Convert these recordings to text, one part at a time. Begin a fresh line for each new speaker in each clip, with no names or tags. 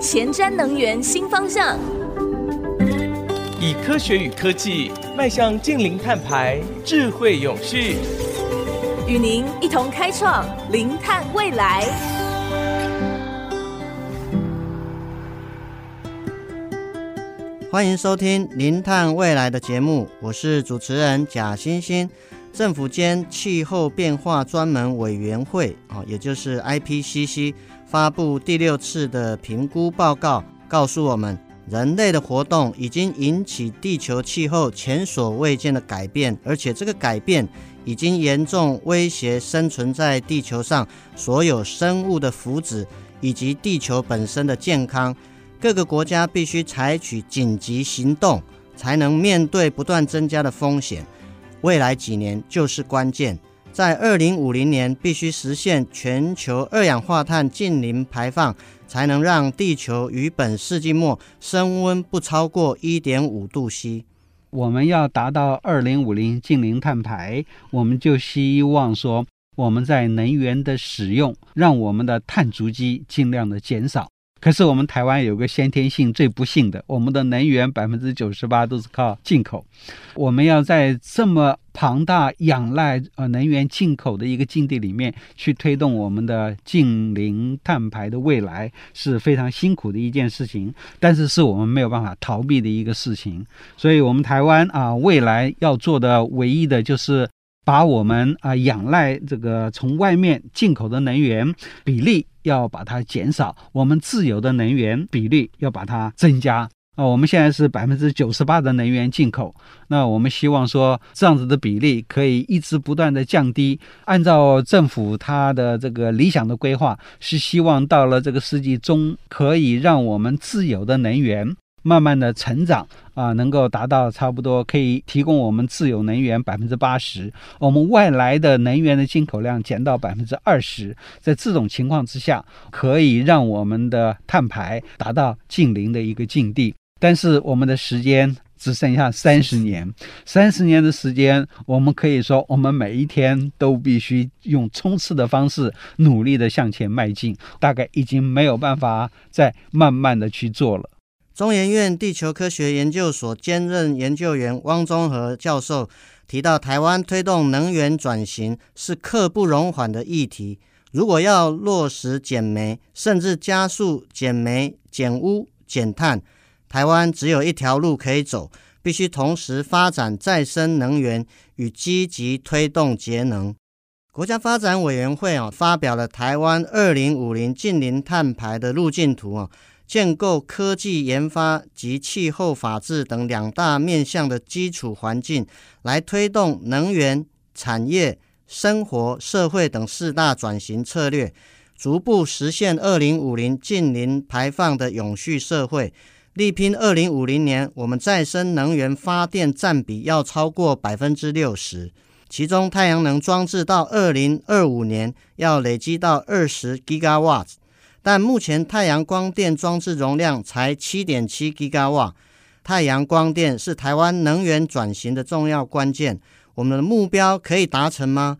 前瞻能源新方向，
以科学与科技迈向近零碳排、智慧永续，
与您一同开创零碳未来。
欢迎收听《零碳未来》的节目，我是主持人贾欣欣。政府间气候变化专门委员会啊，也就是 IPCC 发布第六次的评估报告，告诉我们，人类的活动已经引起地球气候前所未见的改变，而且这个改变已经严重威胁生存在地球上所有生物的福祉以及地球本身的健康。各个国家必须采取紧急行动，才能面对不断增加的风险。未来几年就是关键，在二零五零年必须实现全球二氧化碳净零排放，才能让地球于本世纪末升温不超过一点五度 C。
我们要达到二零五零净零碳排，我们就希望说我们在能源的使用，让我们的碳足迹尽量的减少。可是我们台湾有个先天性最不幸的，我们的能源百分之九十八都是靠进口。我们要在这么庞大仰赖呃能源进口的一个境地里面去推动我们的近零碳排的未来，是非常辛苦的一件事情，但是是我们没有办法逃避的一个事情。所以，我们台湾啊，未来要做的唯一的就是。把我们啊仰赖这个从外面进口的能源比例要把它减少，我们自有的能源比例要把它增加。啊，我们现在是百分之九十八的能源进口，那我们希望说这样子的比例可以一直不断的降低。按照政府它的这个理想的规划，是希望到了这个世纪中，可以让我们自有的能源。慢慢的成长啊，能够达到差不多可以提供我们自有能源百分之八十，我们外来的能源的进口量减到百分之二十，在这种情况之下，可以让我们的碳排达到近零的一个境地。但是我们的时间只剩下三十年，三十年的时间，我们可以说我们每一天都必须用冲刺的方式努力的向前迈进，大概已经没有办法再慢慢的去做了。
中研院地球科学研究所兼任研究员汪中和教授提到，台湾推动能源转型是刻不容缓的议题。如果要落实减煤，甚至加速减煤、减污、减碳，台湾只有一条路可以走，必须同时发展再生能源与积极推动节能。国家发展委员会啊发表了台湾二零五零净零碳排的路径图啊。建构科技研发及气候法治等两大面向的基础环境，来推动能源、产业、生活、社会等四大转型策略，逐步实现二零五零近零排放的永续社会。力拼二零五零年，我们再生能源发电占比要超过百分之六十，其中太阳能装置到二零二五年要累积到二十 Gigawatt。但目前太阳光电装置容量才七点七吉瓦，太阳光电是台湾能源转型的重要关键。我们的目标可以达成吗？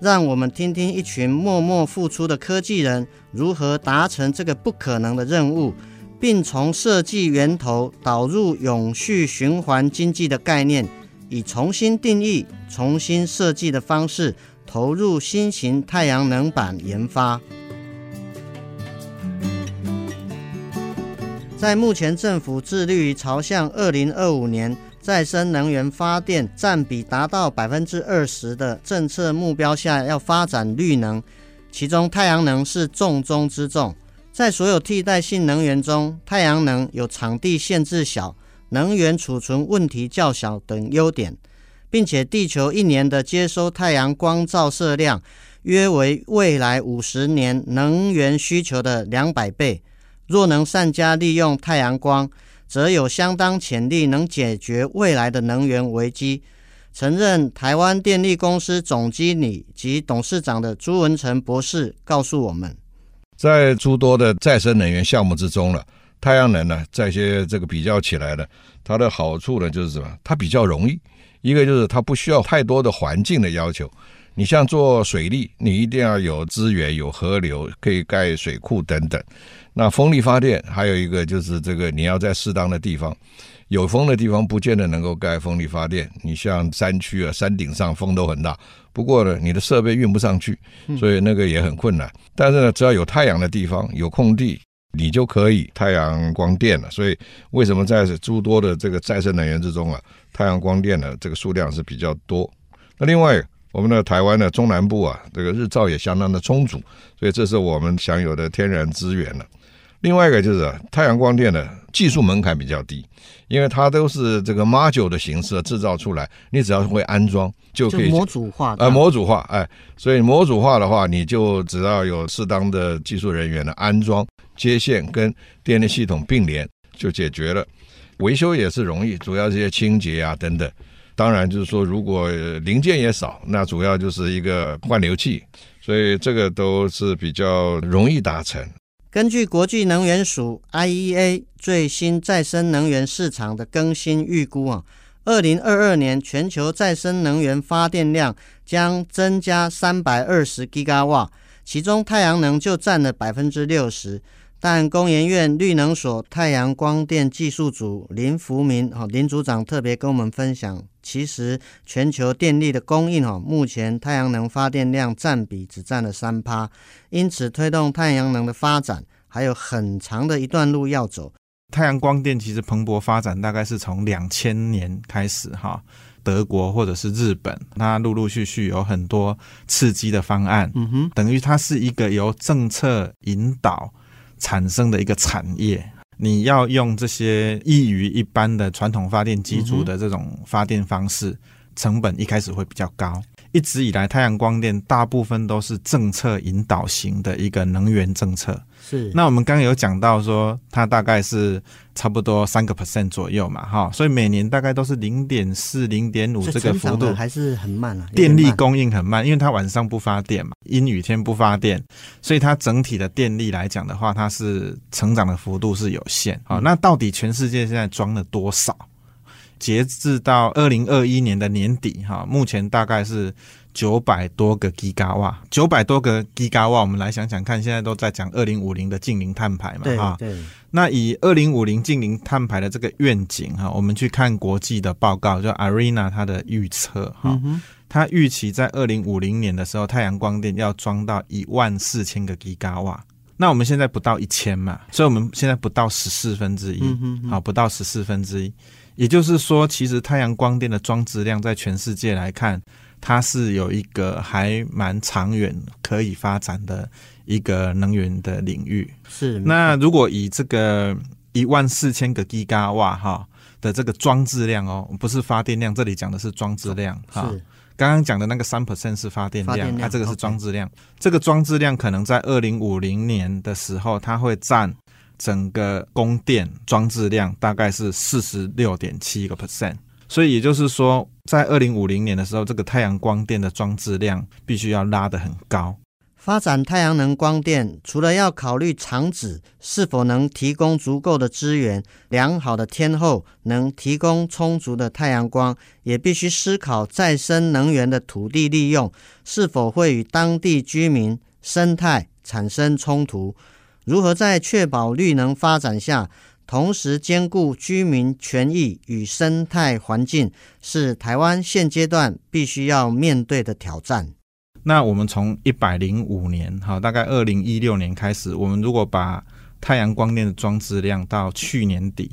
让我们听听一群默默付出的科技人如何达成这个不可能的任务，并从设计源头导入永续循环经济的概念，以重新定义、重新设计的方式投入新型太阳能板研发。在目前政府致力于朝向二零二五年再生能源发电占比达到百分之二十的政策目标下，要发展绿能，其中太阳能是重中之重。在所有替代性能源中，太阳能有场地限制小、能源储存问题较小等优点，并且地球一年的接收太阳光照射量约为未来五十年能源需求的两百倍。若能善加利用太阳光，则有相当潜力能解决未来的能源危机。曾任台湾电力公司总经理及董事长的朱文成博士告诉我们，
在诸多的再生能源项目之中了，太阳能呢，在一些这个比较起来呢，它的好处呢就是什么？它比较容易，一个就是它不需要太多的环境的要求。你像做水利，你一定要有资源、有河流，可以盖水库等等。那风力发电还有一个就是这个，你要在适当的地方，有风的地方不见得能够盖风力发电。你像山区啊，山顶上风都很大，不过呢，你的设备运不上去，所以那个也很困难。但是呢，只要有太阳的地方，有空地，你就可以太阳光电了。所以为什么在诸多的这个再生能源之中啊，太阳光电的这个数量是比较多？那另外，我们的台湾的中南部啊，这个日照也相当的充足，所以这是我们享有的天然资源了。另外一个就是太阳光电的技术门槛比较低，因为它都是这个 module 的形式制造出来，你只要会安装就可以
模组化。
呃，模组化，哎，所以模组化的话，你就只要有适当的技术人员的安装接线跟电力系统并联就解决了，维修也是容易，主要这些清洁啊等等。当然就是说，如果零件也少，那主要就是一个换流器，所以这个都是比较容易达成。
根据国际能源署 IEA 最新再生能源市场的更新预估啊，二零二二年全球再生能源发电量将增加三百二十吉瓦，其中太阳能就占了百分之六十。但工研院绿能所太阳光电技术组林福明哈林组长特别跟我们分享，其实全球电力的供应哦，目前太阳能发电量占比只占了三趴，因此推动太阳能的发展还有很长的一段路要走。
太阳光电其实蓬勃发展，大概是从两千年开始哈，德国或者是日本，它陆陆续续有很多刺激的方案，嗯哼，等于它是一个由政策引导。产生的一个产业，你要用这些异于一般的传统发电机组的这种发电方式，成本一开始会比较高。一直以来，太阳光电大部分都是政策引导型的一个能源政策。
是，
那我们刚刚有讲到说，它大概是差不多三个 percent 左右嘛，哈，所以每年大概都是零点四、零点五这个幅度，
还是很慢啊。
电力供应很慢，因为它晚上不发电嘛，阴雨天不发电，所以它整体的电力来讲的话，它是成长的幅度是有限。好，那到底全世界现在装了多少？截至到二零二一年的年底，哈，目前大概是九百多个吉瓦，九百多个吉瓦，我们来想想看，现在都在讲二零五零的近零碳排嘛，哈，
对。
那以二零五零近零碳排的这个愿景，哈，我们去看国际的报告，就 ARENA 它的预测，哈，它预期在二零五零年的时候，太阳光电要装到一万四千个吉瓦。那我们现在不到一千嘛，所以我们现在不到十四分之一，好，不到十四分之一。也就是说，其实太阳光电的装置量在全世界来看，它是有一个还蛮长远可以发展的一个能源的领域。
是。
那如果以这个一万四千个吉瓦哈的这个装置量哦，不是发电量，这里讲的是装置量哈。是。刚刚讲的那个三 percent 是发电量，它、啊、这个是装置量。这个装置量可能在二零五零年的时候，它会占。整个供电装置量大概是四十六点七个 percent，所以也就是说，在二零五零年的时候，这个太阳光电的装置量必须要拉得很高。
发展太阳能光电，除了要考虑厂址是否能提供足够的资源、良好的天候，能提供充足的太阳光，也必须思考再生能源的土地利用是否会与当地居民生态产生冲突。如何在确保绿能发展下，同时兼顾居民权益与生态环境，是台湾现阶段必须要面对的挑战。
那我们从一百零五年，哈，大概二零一六年开始，我们如果把太阳光电的装置量到去年底，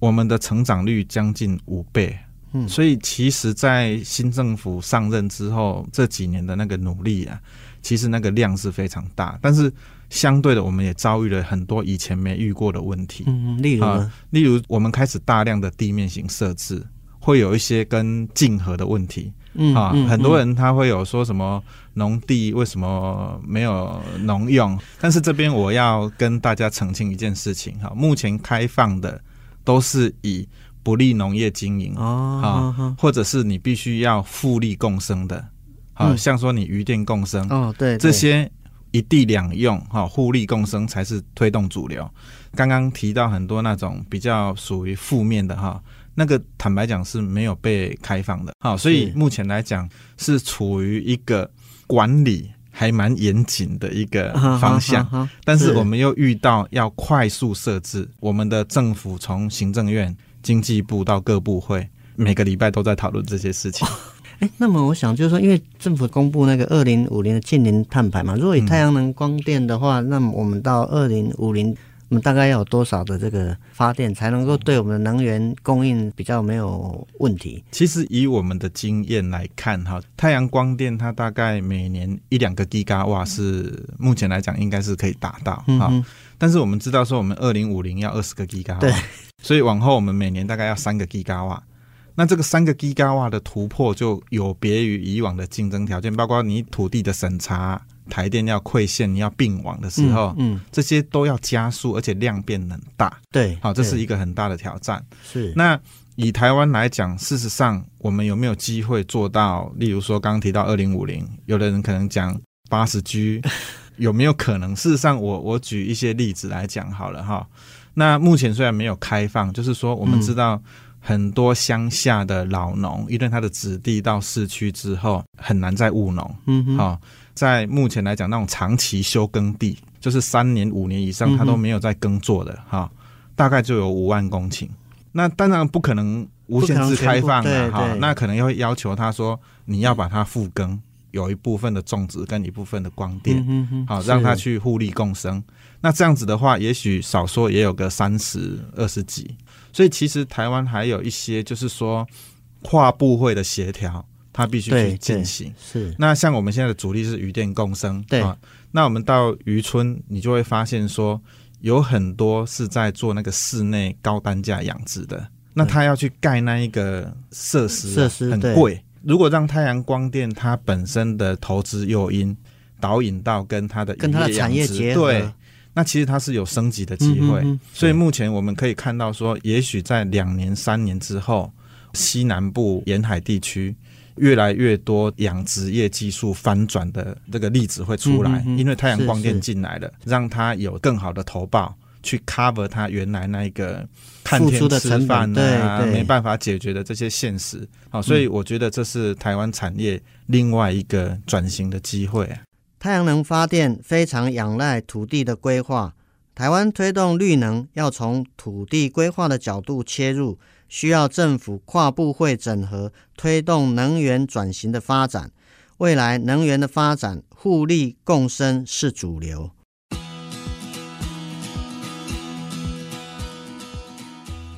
我们的成长率将近五倍。嗯，所以其实，在新政府上任之后，这几年的那个努力啊，其实那个量是非常大，但是。相对的，我们也遭遇了很多以前没遇过的问题。
嗯，例如
例如我们开始大量的地面型设置，会有一些跟竞合的问题。嗯，啊，很多人他会有说什么农地为什么没有农用？但是这边我要跟大家澄清一件事情哈，目前开放的都是以不利农业经营哦，啊，或者是你必须要互利共生的，啊，像说你渔电共生
哦，对，
这些。一地两用，哈，互利共生才是推动主流。刚刚提到很多那种比较属于负面的，哈，那个坦白讲是没有被开放的，好，所以目前来讲是处于一个管理还蛮严谨的一个方向，
啊啊啊啊、
但是我们又遇到要快速设置，我们的政府从行政院、经济部到各部会，每个礼拜都在讨论这些事情。
哎，那么我想就是说，因为政府公布那个二零五零的近零碳排嘛，如果以太阳能光电的话，嗯、那么我们到二零五零，我们大概要有多少的这个发电才能够对我们的能源供应比较没有问题？
其实以我们的经验来看，哈，太阳光电它大概每年一两个吉瓦是目前来讲应该是可以达到哈。嗯、但是我们知道说，我们二零五零要二十个 G 瓦，对，所以往后我们每年大概要三个 G 瓦。那这个三个 Giga 瓦的突破就有别于以往的竞争条件，包括你土地的审查、台电要馈线、你要并网的时候，嗯，嗯这些都要加速，而且量变很大。
对，
好，这是一个很大的挑战。
是。
那以台湾来讲，事实上我们有没有机会做到？例如说，刚刚提到二零五零，有的人可能讲八十 G，有没有可能？事实上我，我我举一些例子来讲好了哈。那目前虽然没有开放，就是说我们知道、嗯。很多乡下的老农，因为他的子弟到市区之后很难再务农。嗯哼，好、哦，在目前来讲，那种长期休耕地，就是三年五年以上他都没有在耕作的，哈、大概就有五万公顷。那当然不可能无限制开放了哈、哦，那可能要要求他说，你要把它复耕，有一部分的种植跟一部分的光电，好、嗯哦，让它去互利共生。那这样子的话，也许少说也有个三十二十几。所以其实台湾还有一些，就是说跨部会的协调，它必须去进行。是。那像我们现在的主力是渔电共生，对啊。那我们到渔村，你就会发现说，有很多是在做那个室内高单价养殖的。那他要去盖那一个设施，设施很贵。如果让太阳光电它本身的投资诱因导引到跟它的
跟它的产业结合。
对。那其实它是有升级的机会，所以目前我们可以看到说，也许在两年、三年之后，西南部沿海地区越来越多养殖业技术翻转的这个例子会出来，因为太阳光电进来了，是是，让它有更好的投报去 cover 它原来那一个看天吃饭啊没办法解决的这些现实。好，所以我觉得这是台湾产业另外一个转型的机会。
太阳能发电非常仰赖土地的规划。台湾推动绿能要从土地规划的角度切入，需要政府跨部会整合，推动能源转型的发展。未来能源的发展，互利共生是主流。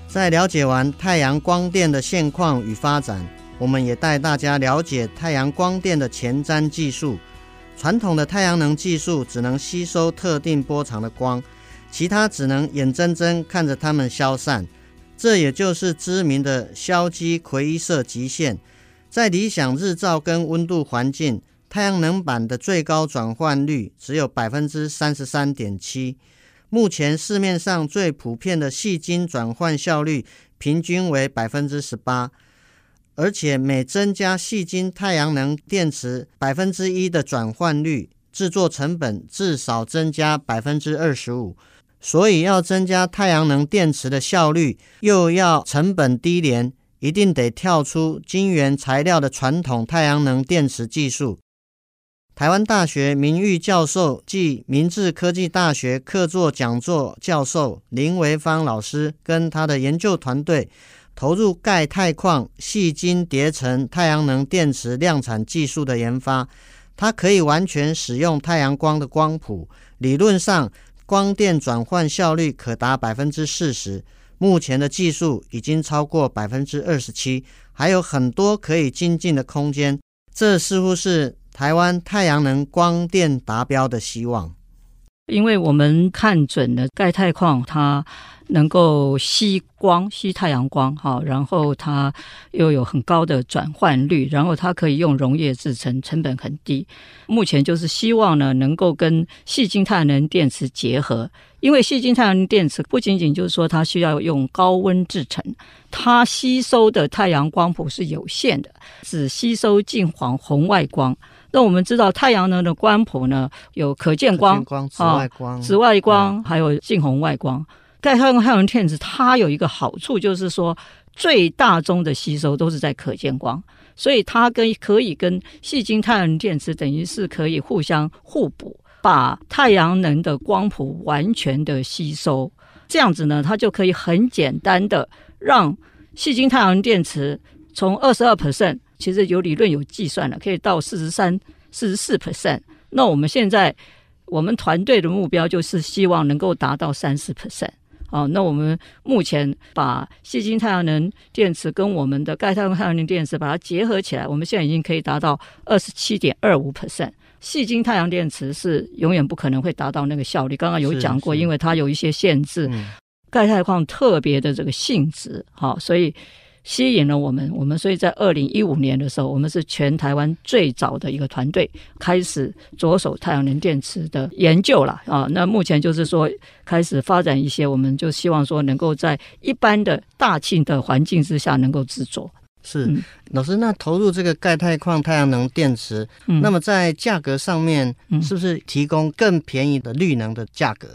在了解完太阳光电的现况与发展，我们也带大家了解太阳光电的前瞻技术。传统的太阳能技术只能吸收特定波长的光，其他只能眼睁睁看着它们消散。这也就是知名的硝基奎伊色极限。在理想日照跟温度环境，太阳能板的最高转换率只有百分之三十三点七。目前市面上最普遍的细晶转换效率平均为百分之十八。而且每增加细晶太阳能电池百分之一的转换率，制作成本至少增加百分之二十五。所以要增加太阳能电池的效率，又要成本低廉，一定得跳出晶圆材料的传统太阳能电池技术。台湾大学名誉教授暨明治科技大学客座讲座教授林维芳老师跟他的研究团队。投入钙钛矿细晶叠层太阳能电池量产技术的研发，它可以完全使用太阳光的光谱，理论上光电转换效率可达百分之四十。目前的技术已经超过百分之二十七，还有很多可以精进的空间。这似乎是台湾太阳能光电达标的希望。
因为我们看准了钙钛矿，它能够吸光、吸太阳光，哈，然后它又有很高的转换率，然后它可以用溶液制成，成本很低。目前就是希望呢，能够跟细晶太阳能电池结合，因为细晶太阳能电池不仅仅就是说它需要用高温制成，它吸收的太阳光谱是有限的，只吸收近黄红外光。那我们知道太阳能的光谱呢，有可见光、
紫外光、
哦、紫外光，嗯、还有近红外光。钙钛矿太阳能电池它有一个好处，就是说最大宗的吸收都是在可见光，所以它跟可以跟细晶太阳能电池等于是可以互相互补，把太阳能的光谱完全的吸收。这样子呢，它就可以很简单的让细晶太阳能电池从二十二 percent，其实有理论有计算了，可以到四十三、四十四 percent。那我们现在我们团队的目标就是希望能够达到三十 percent。哦，那我们目前把细晶太阳能电池跟我们的钙钛太阳能电池把它结合起来，我们现在已经可以达到二十七点二五 percent。细晶太阳电池是永远不可能会达到那个效率，刚刚有讲过，因为它有一些限制，钙钛矿特别的这个性质，好，所以。吸引了我们，我们所以在二零一五年的时候，我们是全台湾最早的一个团队开始着手太阳能电池的研究了啊。那目前就是说开始发展一些，我们就希望说能够在一般的大气的环境之下能够制作。
是、嗯、老师，那投入这个钙钛矿太阳能电池，嗯、那么在价格上面是不是提供更便宜的绿能的价格？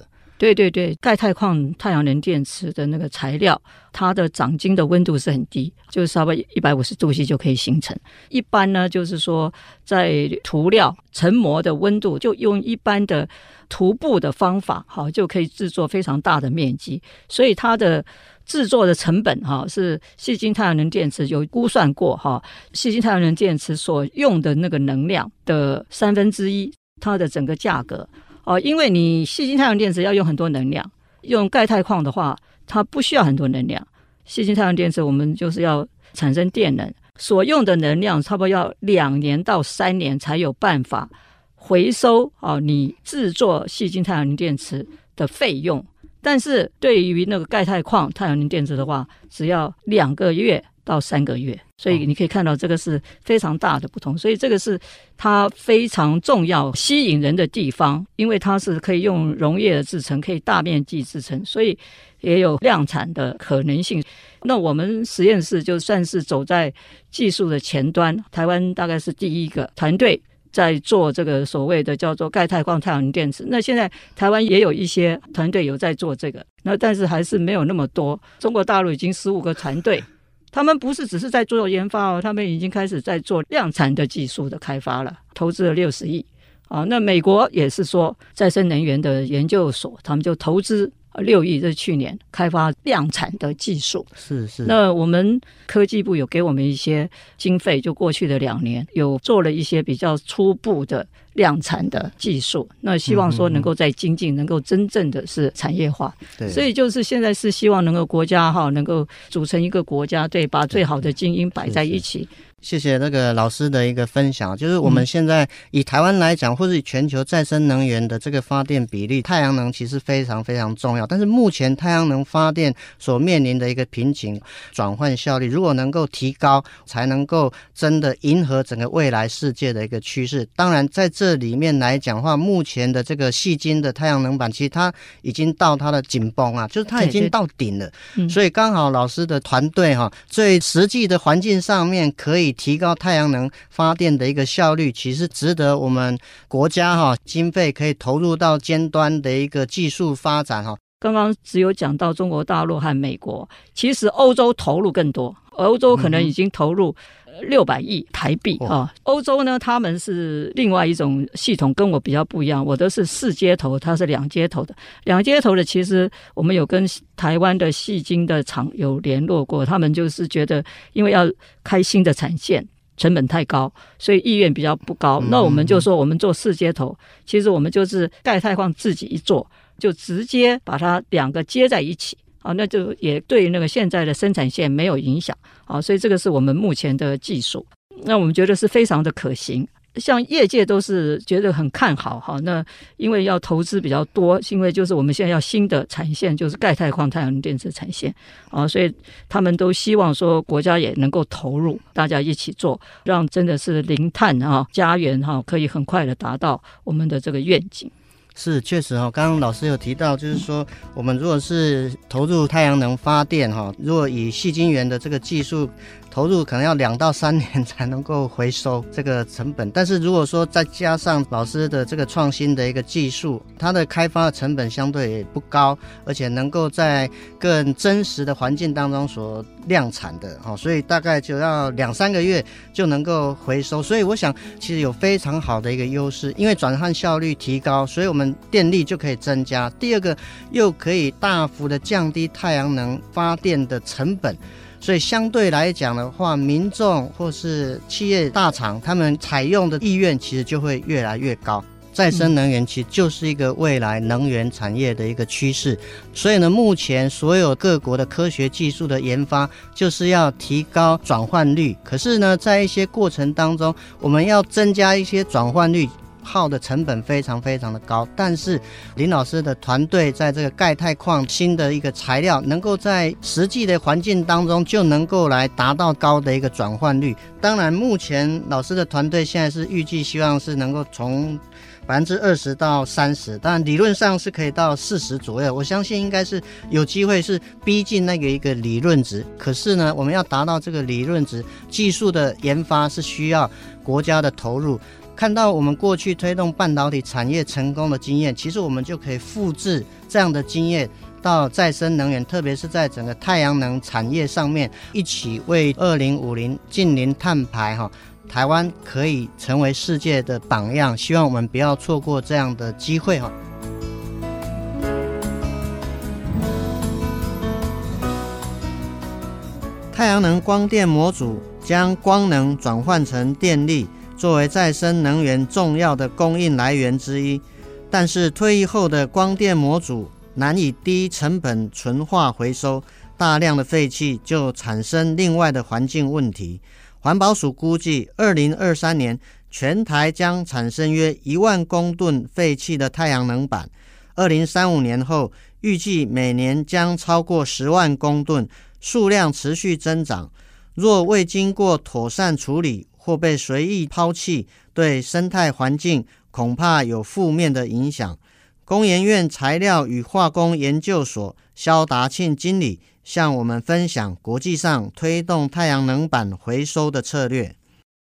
对对对，钙钛矿太阳能电池的那个材料，它的长晶的温度是很低，就是稍微一百五十度 C 就可以形成。一般呢，就是说在涂料成膜的温度，就用一般的涂布的方法，好就可以制作非常大的面积。所以它的制作的成本，哈，是细晶太阳能电池有估算过，哈，细晶太阳能电池所用的那个能量的三分之一，它的整个价格。哦，因为你细晶太阳电池要用很多能量，用钙钛矿的话，它不需要很多能量。细晶太阳电池我们就是要产生电能，所用的能量差不多要两年到三年才有办法回收哦，你制作细晶太阳电池的费用。但是对于那个钙钛矿太阳能电池的话，只要两个月。到三个月，所以你可以看到这个是非常大的不同，所以这个是它非常重要、吸引人的地方，因为它是可以用溶液的制成，可以大面积制成，所以也有量产的可能性。那我们实验室就算是走在技术的前端，台湾大概是第一个团队在做这个所谓的叫做钙钛矿太阳能电池。那现在台湾也有一些团队有在做这个，那但是还是没有那么多。中国大陆已经十五个团队。他们不是只是在做研发哦，他们已经开始在做量产的技术的开发了，投资了六十亿啊。那美国也是说再生能源的研究所，他们就投资六亿，这是去年开发量产的技术。
是是。
那我们科技部有给我们一些经费，就过去的两年有做了一些比较初步的。量产的技术，那希望说能够在精进，能够真正的是产业化。对，所以就是现在是希望能够国家哈，能够组成一个国家，对，把最好的精英摆在一起。
谢谢那个老师的一个分享，就是我们现在以台湾来讲，或者以全球再生能源的这个发电比例，太阳能其实非常非常重要。但是目前太阳能发电所面临的一个瓶颈，转换效率如果能够提高，才能够真的迎合整个未来世界的一个趋势。当然，在这里面来讲的话，目前的这个细晶的太阳能板，其实它已经到它的紧绷啊，就是它已经到顶了。所以刚好老师的团队哈，最实际的环境上面可以。提高太阳能发电的一个效率，其实值得我们国家哈经费可以投入到尖端的一个技术发展哈。
刚刚只有讲到中国大陆和美国，其实欧洲投入更多，欧洲可能已经投入六百亿台币啊。欧洲呢，他们是另外一种系统，跟我比较不一样。我的是四接头，它是两接头的。两接头的，其实我们有跟台湾的矽晶的厂有联络过，他们就是觉得，因为要开新的产线，成本太高，所以意愿比较不高。那我们就说，我们做四接头，其实我们就是钙钛矿自己一做。就直接把它两个接在一起啊，那就也对那个现在的生产线没有影响啊，所以这个是我们目前的技术，那我们觉得是非常的可行，像业界都是觉得很看好哈。那因为要投资比较多，因为就是我们现在要新的产线，就是钙钛矿太阳能电池产线啊，所以他们都希望说国家也能够投入，大家一起做，让真的是零碳啊家园哈，可以很快的达到我们的这个愿景。
是，确实哈，刚刚老师有提到，就是说，我们如果是投入太阳能发电哈，如果以细晶圆的这个技术投入可能要两到三年才能够回收这个成本。但是如果说再加上老师的这个创新的一个技术，它的开发的成本相对也不高，而且能够在更真实的环境当中所量产的，哦，所以大概就要两三个月就能够回收。所以我想，其实有非常好的一个优势，因为转换效率提高，所以我们电力就可以增加。第二个，又可以大幅的降低太阳能发电的成本。所以相对来讲的话，民众或是企业大厂，他们采用的意愿其实就会越来越高。再生能源其实就是一个未来能源产业的一个趋势。所以呢，目前所有各国的科学技术的研发，就是要提高转换率。可是呢，在一些过程当中，我们要增加一些转换率。耗的成本非常非常的高，但是林老师的团队在这个钙钛矿新的一个材料，能够在实际的环境当中就能够来达到高的一个转换率。当然，目前老师的团队现在是预计希望是能够从百分之二十到三十，但理论上是可以到四十左右。我相信应该是有机会是逼近那个一个理论值。可是呢，我们要达到这个理论值，技术的研发是需要国家的投入。看到我们过去推动半导体产业成功的经验，其实我们就可以复制这样的经验到再生能源，特别是在整个太阳能产业上面，一起为二零五零净零碳排哈，台湾可以成为世界的榜样。希望我们不要错过这样的机会哈。太阳能光电模组将光能转换成电力。作为再生能源重要的供应来源之一，但是退役后的光电模组难以低成本纯化回收，大量的废气就产生另外的环境问题。环保署估计，二零二三年全台将产生约一万公吨废弃的太阳能板，二零三五年后预计每年将超过十万公吨，数量持续增长。若未经过妥善处理，或被随意抛弃，对生态环境恐怕有负面的影响。工研院材料与化工研究所肖达庆经理向我们分享国际上推动太阳能板回收的策略。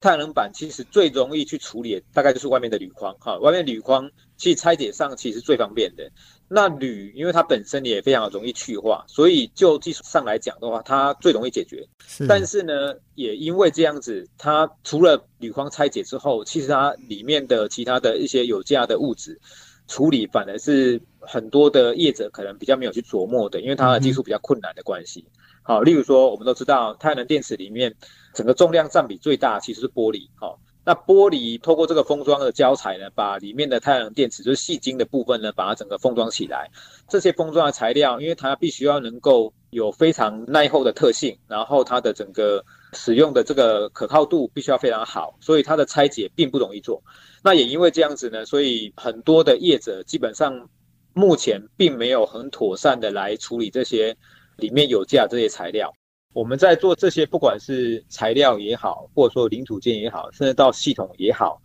太阳能板其实最容易去处理，大概就是外面的铝框哈，外面铝框其实拆解上其实最方便的。那铝，因为它本身也非常容易去化，所以就技术上来讲的话，它最容易解决。是。但是呢，也因为这样子，它除了铝框拆解之后，其实它里面的其他的一些有价的物质处理，反而是很多的业者可能比较没有去琢磨的，因为它的技术比较困难的关系。好，例如说，我们都知道太阳能电池里面整个重量占比最大其实是玻璃。好。那玻璃透过这个封装的胶材呢，把里面的太阳能电池，就是细晶的部分呢，把它整个封装起来。这些封装的材料，因为它必须要能够有非常耐候的特性，然后它的整个使用的这个可靠度必须要非常好，所以它的拆解并不容易做。那也因为这样子呢，所以很多的业者基本上目前并没有很妥善的来处理这些里面有价这些材料。我们在做这些，不管是材料也好，或者说零组件也好，甚至到系统也好，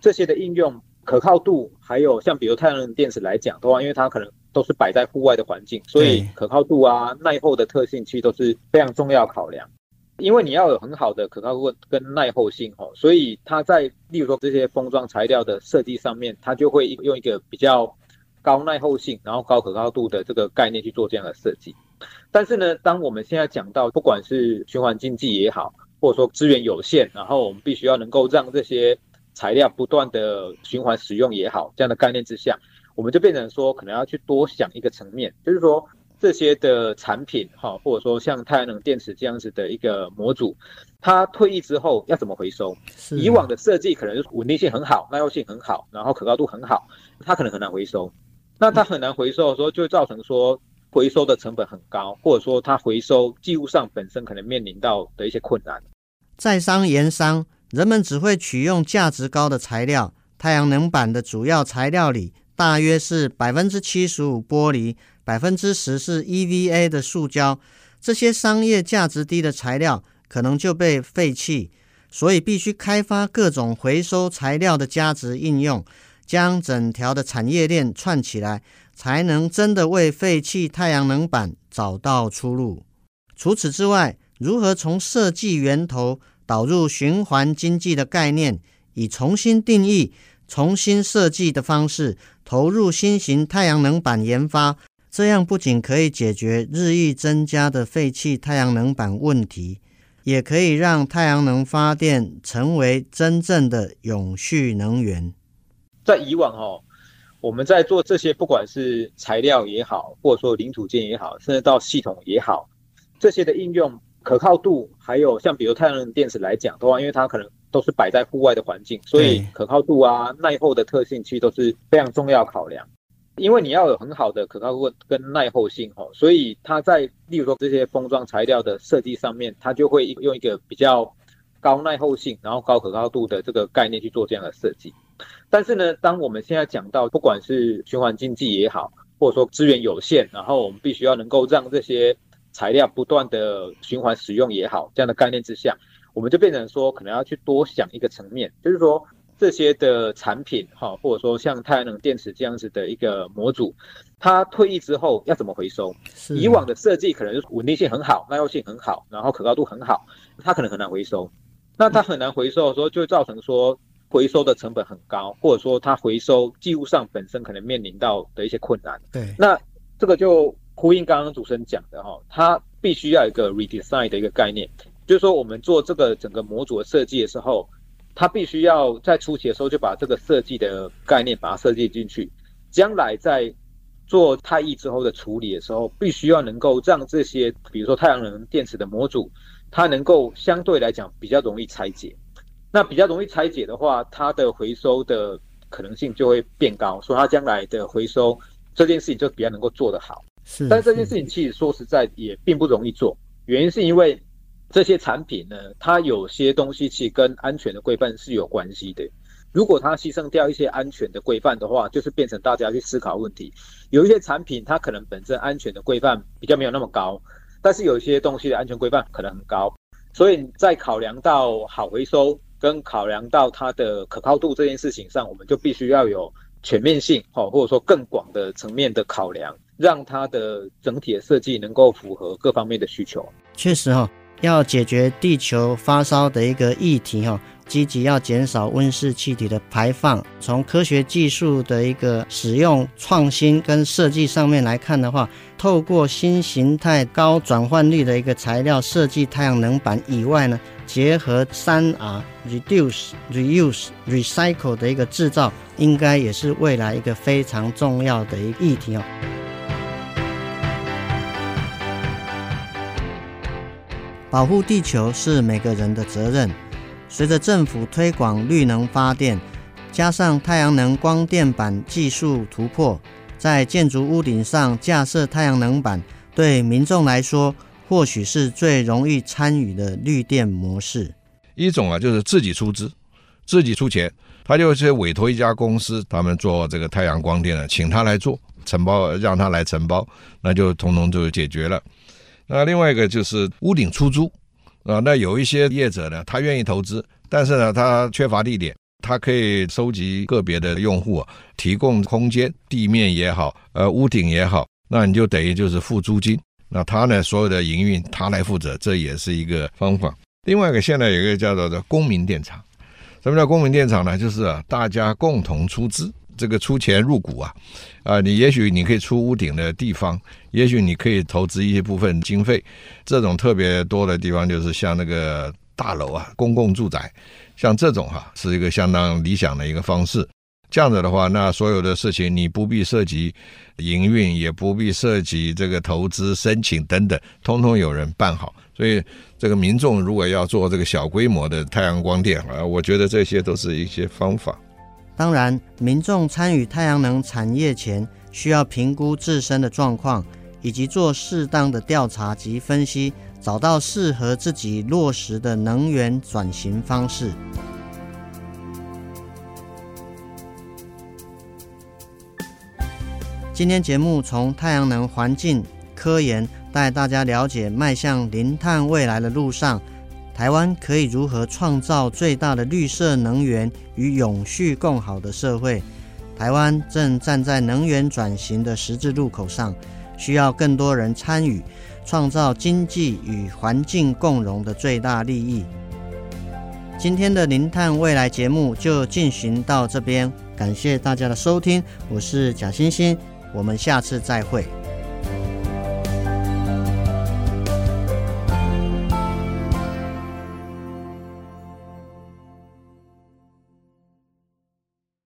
这些的应用可靠度，还有像比如太阳能电池来讲的话，因为它可能都是摆在户外的环境，所以可靠度啊、耐候的特性其实都是非常重要考量。因为你要有很好的可靠度跟耐候性哦，所以它在例如说这些封装材料的设计上面，它就会用一个比较高耐候性，然后高可靠度的这个概念去做这样的设计。但是呢，当我们现在讲到，不管是循环经济也好，或者说资源有限，然后我们必须要能够让这些材料不断的循环使用也好，这样的概念之下，我们就变成说，可能要去多想一个层面，就是说这些的产品哈，或者说像太阳能电池这样子的一个模组，它退役之后要怎么回收？以往的设计可能稳定性很好，耐用性很好，然后可靠度很好，它可能很难回收。那它很难回收的时候，就会造成说。回收的成本很高，或者说它回收技术上本身可能面临到的一些困难。
在商言商，人们只会取用价值高的材料。太阳能板的主要材料里，大约是百分之七十五玻璃，百分之十是 EVA 的塑胶。这些商业价值低的材料可能就被废弃，所以必须开发各种回收材料的价值应用，将整条的产业链串起来。才能真的为废弃太阳能板找到出路。除此之外，如何从设计源头导入循环经济的概念，以重新定义、重新设计的方式投入新型太阳能板研发，这样不仅可以解决日益增加的废弃太阳能板问题，也可以让太阳能发电成为真正的永续能源。
在以往哦，我们在做这些，不管是材料也好，或者说零组件也好，甚至到系统也好，这些的应用可靠度，还有像比如太阳能电池来讲的话，因为它可能都是摆在户外的环境，所以可靠度啊、耐候的特性其实都是非常重要考量。因为你要有很好的可靠度跟耐候性哦，所以它在例如说这些封装材料的设计上面，它就会用一个比较高耐候性，然后高可靠度的这个概念去做这样的设计。但是呢，当我们现在讲到不管是循环经济也好，或者说资源有限，然后我们必须要能够让这些材料不断的循环使用也好，这样的概念之下，我们就变成说可能要去多想一个层面，就是说这些的产品哈，或者说像太阳能电池这样子的一个模组，它退役之后要怎么回收？以往的设计可能稳定性很好，耐用性很好，然后可靠度很好，它可能很难回收。那它很难回收的时候，就会造成说。回收的成本很高，或者说它回收技术上本身可能面临到的一些困难。
对，
那这个就呼应刚刚主持人讲的哈，它必须要有一个 redesign 的一个概念，就是说我们做这个整个模组的设计的时候，它必须要在初期的时候就把这个设计的概念把它设计进去，将来在做太役之后的处理的时候，必须要能够让这些比如说太阳能电池的模组，它能够相对来讲比较容易拆解。那比较容易拆解的话，它的回收的可能性就会变高，所以它将来的回收这件事情就比较能够做得好。
是，
但这件事情其实说实在也并不容易做，原因是因为这些产品呢，它有些东西其实跟安全的规范是有关系的。如果它牺牲掉一些安全的规范的话，就是变成大家去思考问题。有一些产品它可能本身安全的规范比较没有那么高，但是有一些东西的安全规范可能很高，所以在考量到好回收。跟考量到它的可靠度这件事情上，我们就必须要有全面性，哈，或者说更广的层面的考量，让它的整体的设计能够符合各方面的需求。
确实哈，要解决地球发烧的一个议题哈，积极要减少温室气体的排放。从科学技术的一个使用创新跟设计上面来看的话，透过新形态高转换率的一个材料设计太阳能板以外呢，结合三 R reduce、reuse、recycle 的一个制造，应该也是未来一个非常重要的一个议题哦。保护地球是每个人的责任。随着政府推广绿能发电，加上太阳能光电板技术突破，在建筑屋顶上架设太阳能板，对民众来说，或许是最容易参与的绿电模式。
一种啊，就是自己出资，自己出钱，他就是委托一家公司，他们做这个太阳光电的，请他来做承包，让他来承包，那就统统就解决了。那另外一个就是屋顶出租啊，那有一些业者呢，他愿意投资，但是呢，他缺乏地点，他可以收集个别的用户，提供空间，地面也好，呃，屋顶也好，那你就等于就是付租金。那他呢，所有的营运他来负责，这也是一个方法。另外一个，现在有一个叫做的公民电厂。什么叫公民电厂呢？就是啊，大家共同出资，这个出钱入股啊，啊，你也许你可以出屋顶的地方，也许你可以投资一些部分经费。这种特别多的地方，就是像那个大楼啊，公共住宅，像这种哈、是一个相当理想的一个方式。这样子的话，那所有的事情你不必涉及营运，也不必涉及这个投资申请等等，通通有人办好。所以，这个民众如果要做这个小规模的太阳光电啊，我觉得这些都是一些方法。
当然，民众参与太阳能产业前，需要评估自身的状况，以及做适当的调查及分析，找到适合自己落实的能源转型方式。今天节目从太阳能环境科研带大家了解迈向零碳未来的路上，台湾可以如何创造最大的绿色能源与永续共好的社会。台湾正站在能源转型的十字路口上，需要更多人参与，创造经济与环境共荣的最大利益。今天的零碳未来节目就进行到这边，感谢大家的收听，我是贾欣欣，我们下次再会。